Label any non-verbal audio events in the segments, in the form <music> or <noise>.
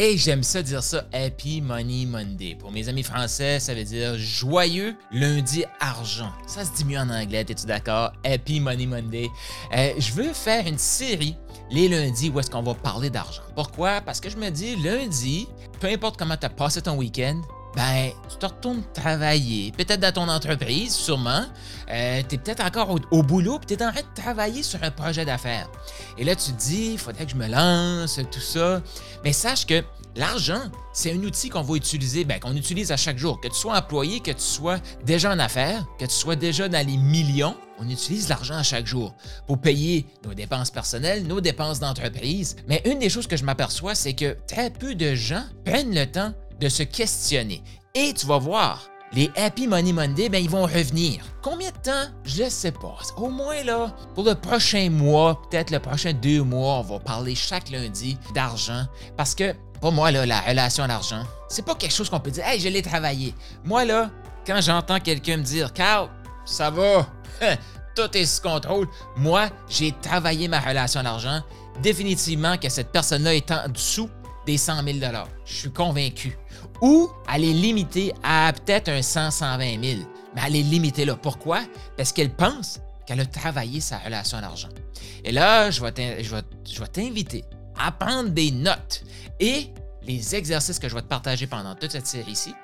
Et j'aime ça dire ça, Happy Money Monday. Pour mes amis français, ça veut dire joyeux lundi argent. Ça se dit mieux en anglais, es-tu d'accord? Happy Money Monday. Euh, je veux faire une série les lundis où est-ce qu'on va parler d'argent. Pourquoi? Parce que je me dis, lundi, peu importe comment tu as passé ton week-end, ben, tu te retournes travailler. Peut-être dans ton entreprise, sûrement. Euh, tu es peut-être encore au, boulot, puis tu es en train de travailler sur un projet d'affaires. Et là, tu te dis, il faudrait que je me lance, tout ça. Mais sache que l'argent, c'est un outil qu'on va utiliser, ben, qu'on utilise à chaque jour. Que tu sois employé, que tu sois déjà en affaires, que tu sois déjà dans les millions, on utilise l'argent à chaque jour pour payer nos dépenses personnelles, nos dépenses d'entreprise. Mais une des choses que je m'aperçois, c'est que très peu de gens prennent le temps de se questionner. Et tu vas voir, les Happy Money Monday, ben, ils vont revenir. Combien de temps? Je ne sais pas. Au moins, là, pour le prochain mois, peut-être le prochain deux mois, on va parler chaque lundi d'argent. Parce que, pour moi, là, la relation à l'argent, c'est pas quelque chose qu'on peut dire, hey, je l'ai travaillé. Moi, là, quand j'entends quelqu'un me dire, Carl, ça va, tout est sous contrôle, moi, j'ai travaillé ma relation à l'argent. Définitivement que cette personne-là est en dessous des 100 000 Je suis convaincu. Ou elle est limitée à peut-être un 100 120 000 Mais elle est limitée là. Pourquoi? Parce qu'elle pense qu'elle a travaillé sa relation à l'argent. Et là, je vais t'inviter à prendre des notes. Et les exercices que je vais te partager pendant toute cette série-ci,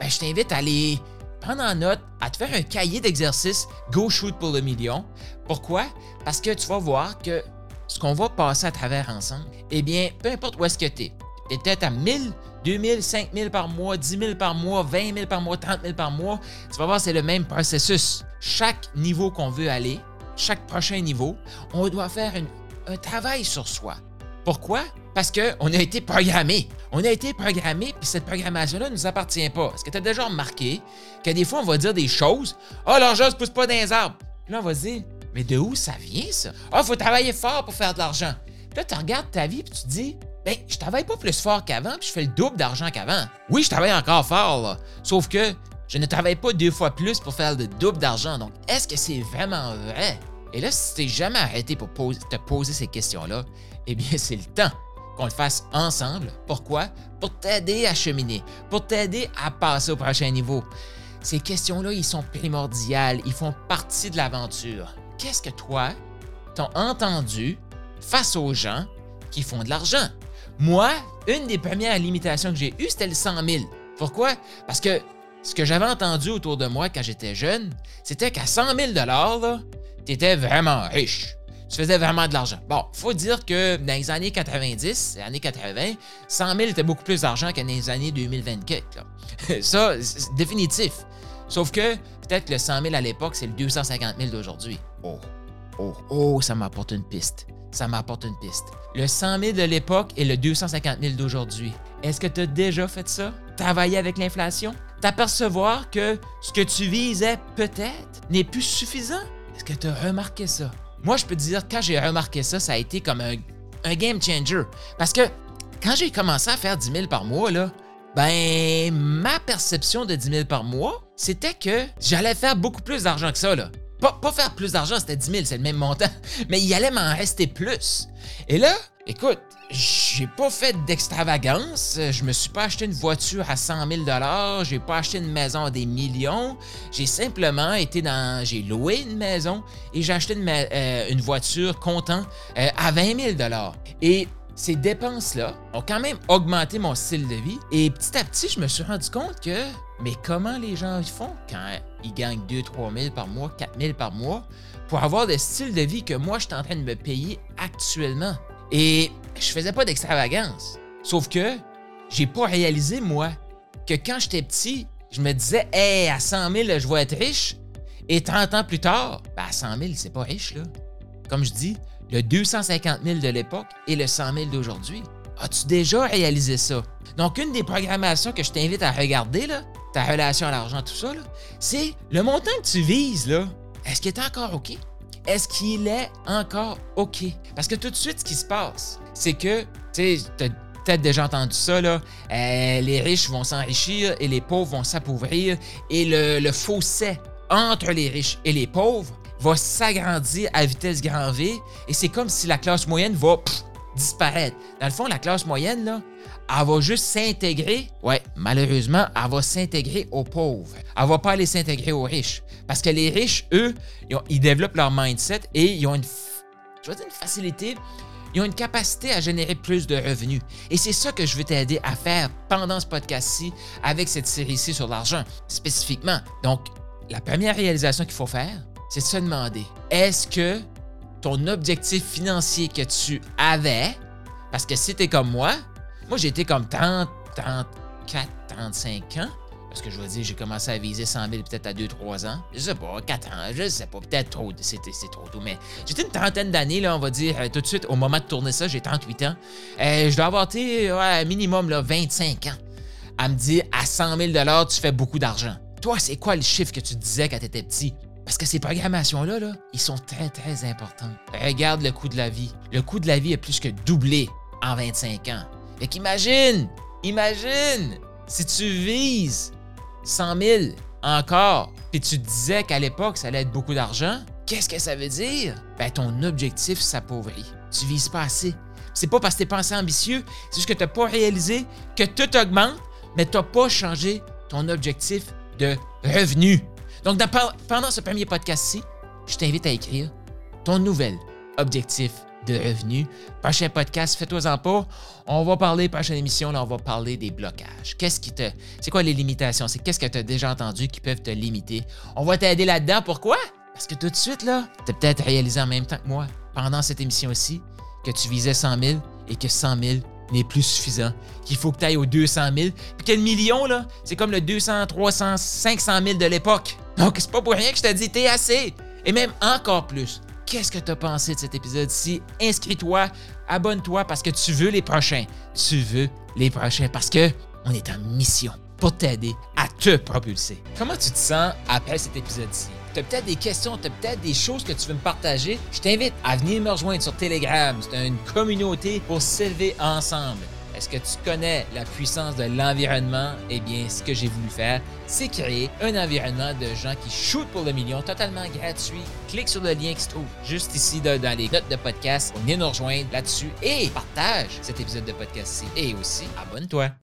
ben, je t'invite à les prendre en note, à te faire un cahier d'exercices Go Shoot pour le million. Pourquoi? Parce que tu vas voir que ce qu'on va passer à travers ensemble, eh bien, peu importe où est-ce que tu es peut-être à 1000, 2000, 5000 par mois, 10 000 par mois, 20 000 par mois, 30 000 par mois, tu vas voir, c'est le même processus. Chaque niveau qu'on veut aller, chaque prochain niveau, on doit faire un travail sur soi. Pourquoi? Parce qu'on a été programmé. On a été programmé, puis cette programmation-là ne nous appartient pas. Est-ce que tu as déjà remarqué que des fois, on va dire des choses? Ah, oh, l'argent ne se pousse pas dans les arbres. Puis là, on va se dire, mais de où ça vient, ça? Ah, il faut travailler fort pour faire de l'argent. Puis là, tu regardes ta vie, puis tu te dis, ben, je travaille pas plus fort qu'avant, puis je fais le double d'argent qu'avant. Oui, je travaille encore fort, là. Sauf que je ne travaille pas deux fois plus pour faire le double d'argent. Donc, est-ce que c'est vraiment vrai? Et là, si t'es jamais arrêté pour te poser ces questions-là, eh bien, <laughs> c'est le temps qu'on le fasse ensemble. Pourquoi? Pour t'aider à cheminer, pour t'aider à passer au prochain niveau. Ces questions-là, ils sont primordiales, ils font partie de l'aventure. Qu'est-ce que toi, t'as entendu face aux gens qui font de l'argent? Moi, une des premières limitations que j'ai eues, c'était le 100 000. Pourquoi? Parce que ce que j'avais entendu autour de moi quand j'étais jeune, c'était qu'à 100 000 tu étais vraiment riche. Tu faisais vraiment de l'argent. Bon, faut dire que dans les années 90, les années 80, 100 000 était beaucoup plus d'argent que dans les années 2024. <laughs> Ça, c'est définitif. Sauf que peut-être le 100 000 à l'époque, c'est le 250 000 d'aujourd'hui. Oh, oh, oh, ça m'apporte une piste ça m'apporte une piste. Le 100 000 de l'époque et le 250 000 d'aujourd'hui. Est-ce que tu as déjà fait ça? Travailler avec l'inflation? T'apercevoir que ce que tu visais peut-être n'est plus suffisant? Est-ce que tu as remarqué ça? Moi, je peux te dire, quand j'ai remarqué ça, ça a été comme un, game changer. Parce que quand j'ai commencé à faire 10 000 par mois, là, ben, ma perception de 10 000 par mois, c'était que j'allais faire beaucoup plus d'argent que ça. Pas, faire plus d'argent, c'était 10 000, c'est le même montant, <laughs> mais il allait m'en rester plus. Et là, écoute, j'ai pas fait d'extravagance. Je me suis pas acheté une voiture à 100 000 J'ai pas acheté une maison à des millions. J'ai simplement été dans. J'ai loué une maison et j'ai acheté une, euh, voiture comptant euh, à 20 000 Et ces dépenses-là ont quand même augmenté mon style de vie. Et petit à petit, je me suis rendu compte que, mais comment les gens font quand ils gagnent 2 3 000 par mois, 4 000 par mois, pour avoir le style de vie que moi, je suis en train de me payer actuellement? Et je faisais pas d'extravagance. Sauf que j'ai pas réalisé, moi, que quand j'étais petit, je me disais, hey, à 100 000, je vais être riche. Et 30 ans plus tard, ben à 100 000, c'est pas riche, là. Comme je dis, le 250 000 de l'époque et le 100 000 d'aujourd'hui. As-tu déjà réalisé ça? Donc, une des programmations que je t'invite à regarder, là, ta relation à l'argent, tout ça, c'est le montant que tu vises, là. Est-ce qu'il est encore OK? Est-ce qu'il est encore OK? Parce que tout de suite, ce qui se passe, c'est que, tu sais, tu as peut-être déjà entendu ça, euh, les riches vont s'enrichir et les pauvres vont s'appauvrir et le fossé entre les riches et les pauvres va s'agrandir à vitesse grand V et c'est comme si la classe moyenne va disparaître. Dans le fond, la classe moyenne, là, elle va juste s'intégrer. Ouais, malheureusement, elle va s'intégrer aux pauvres. Elle va pas aller s'intégrer aux riches. Parce que les riches, eux, ils, développent leur mindset et ils ont une, je une facilité, ils ont une capacité à générer plus de revenus. Et c'est ça que je veux t'aider à faire pendant ce podcast-ci avec cette série-ci sur l'argent, spécifiquement. Donc, la première réalisation qu'il faut faire, c'est de se demander, est-ce que ton objectif financier que tu avais, parce que si tu es comme moi, moi j'étais comme 30, 34, 35 ans, parce que je veux dire, j'ai commencé à viser 100 000 peut-être à 2-3 ans. Je sais pas, 4 ans, je sais pas, peut-être trop, c'est trop tôt, mais j'étais une trentaine d'années, on va dire, euh, tout de suite, au moment de tourner ça, j'ai 38 ans. Euh, je dois avoir été, ouais, minimum, là, 25 ans, à me dire, à 100 000 tu fais beaucoup d'argent. Toi, c'est quoi le chiffre que tu disais quand tu étais petit? Parce que ces programmations-là, là, ils sont très, très importants. Regarde le coût de la vie. Le coût de la vie est plus que doublé en 25 ans. Fait qu'imagine, imagine, si tu vises 100 000 encore, puis tu disais qu'à l'époque, ça allait être beaucoup d'argent, qu'est-ce que ça veut dire? Ben, ton objectif s'appauvrit. Tu vises pas assez. C'est pas parce que t'es pas assez ambitieux, c'est juste que tu n'as pas réalisé que tout augmente, mais tu n'as pas changé ton objectif de revenu. Donc, pendant ce premier podcast-ci, je t'invite à écrire ton nouvel objectif de revenu. Prochain podcast, fais-toi-en pas. On va parler, prochaine émission, là, on va parler des blocages. Qu'est-ce qui te. C'est quoi les limitations? C'est qu'est-ce que tu as déjà entendu qui peuvent te limiter? On va t'aider là-dedans. Pourquoi? Parce que tout de suite, là, tu as peut-être réalisé en même temps que moi, pendant cette émission aussi, que tu visais 100 000 et que 100 000 n'est plus suffisant, qu'il faut que tu ailles aux 200 000, puis que le million, là, c'est comme le 200, 300, 500 000 de l'époque. Donc, c'est pas pour rien que je te dis, t'es assez. Et même encore plus. Qu'est-ce que tu as pensé de cet épisode-ci? Inscris-toi, abonne-toi parce que tu veux les prochains. Tu veux les prochains parce que on est en mission pour t'aider à te propulser. Comment tu te sens après cet épisode-ci? Tu as peut-être des questions, tu as peut-être des choses que tu veux me partager? Je t'invite à venir me rejoindre sur Telegram. C'est une communauté pour s'élever ensemble. Est-ce que tu connais la puissance de l'environnement? Eh bien, ce que j'ai voulu faire, c'est créer un environnement de gens qui shootent pour le million totalement gratuit. Clique sur le lien qui se trouve juste ici dans les notes de podcast. Venez nous rejoindre là-dessus et partage cet épisode de podcast-ci. Et aussi, abonne-toi.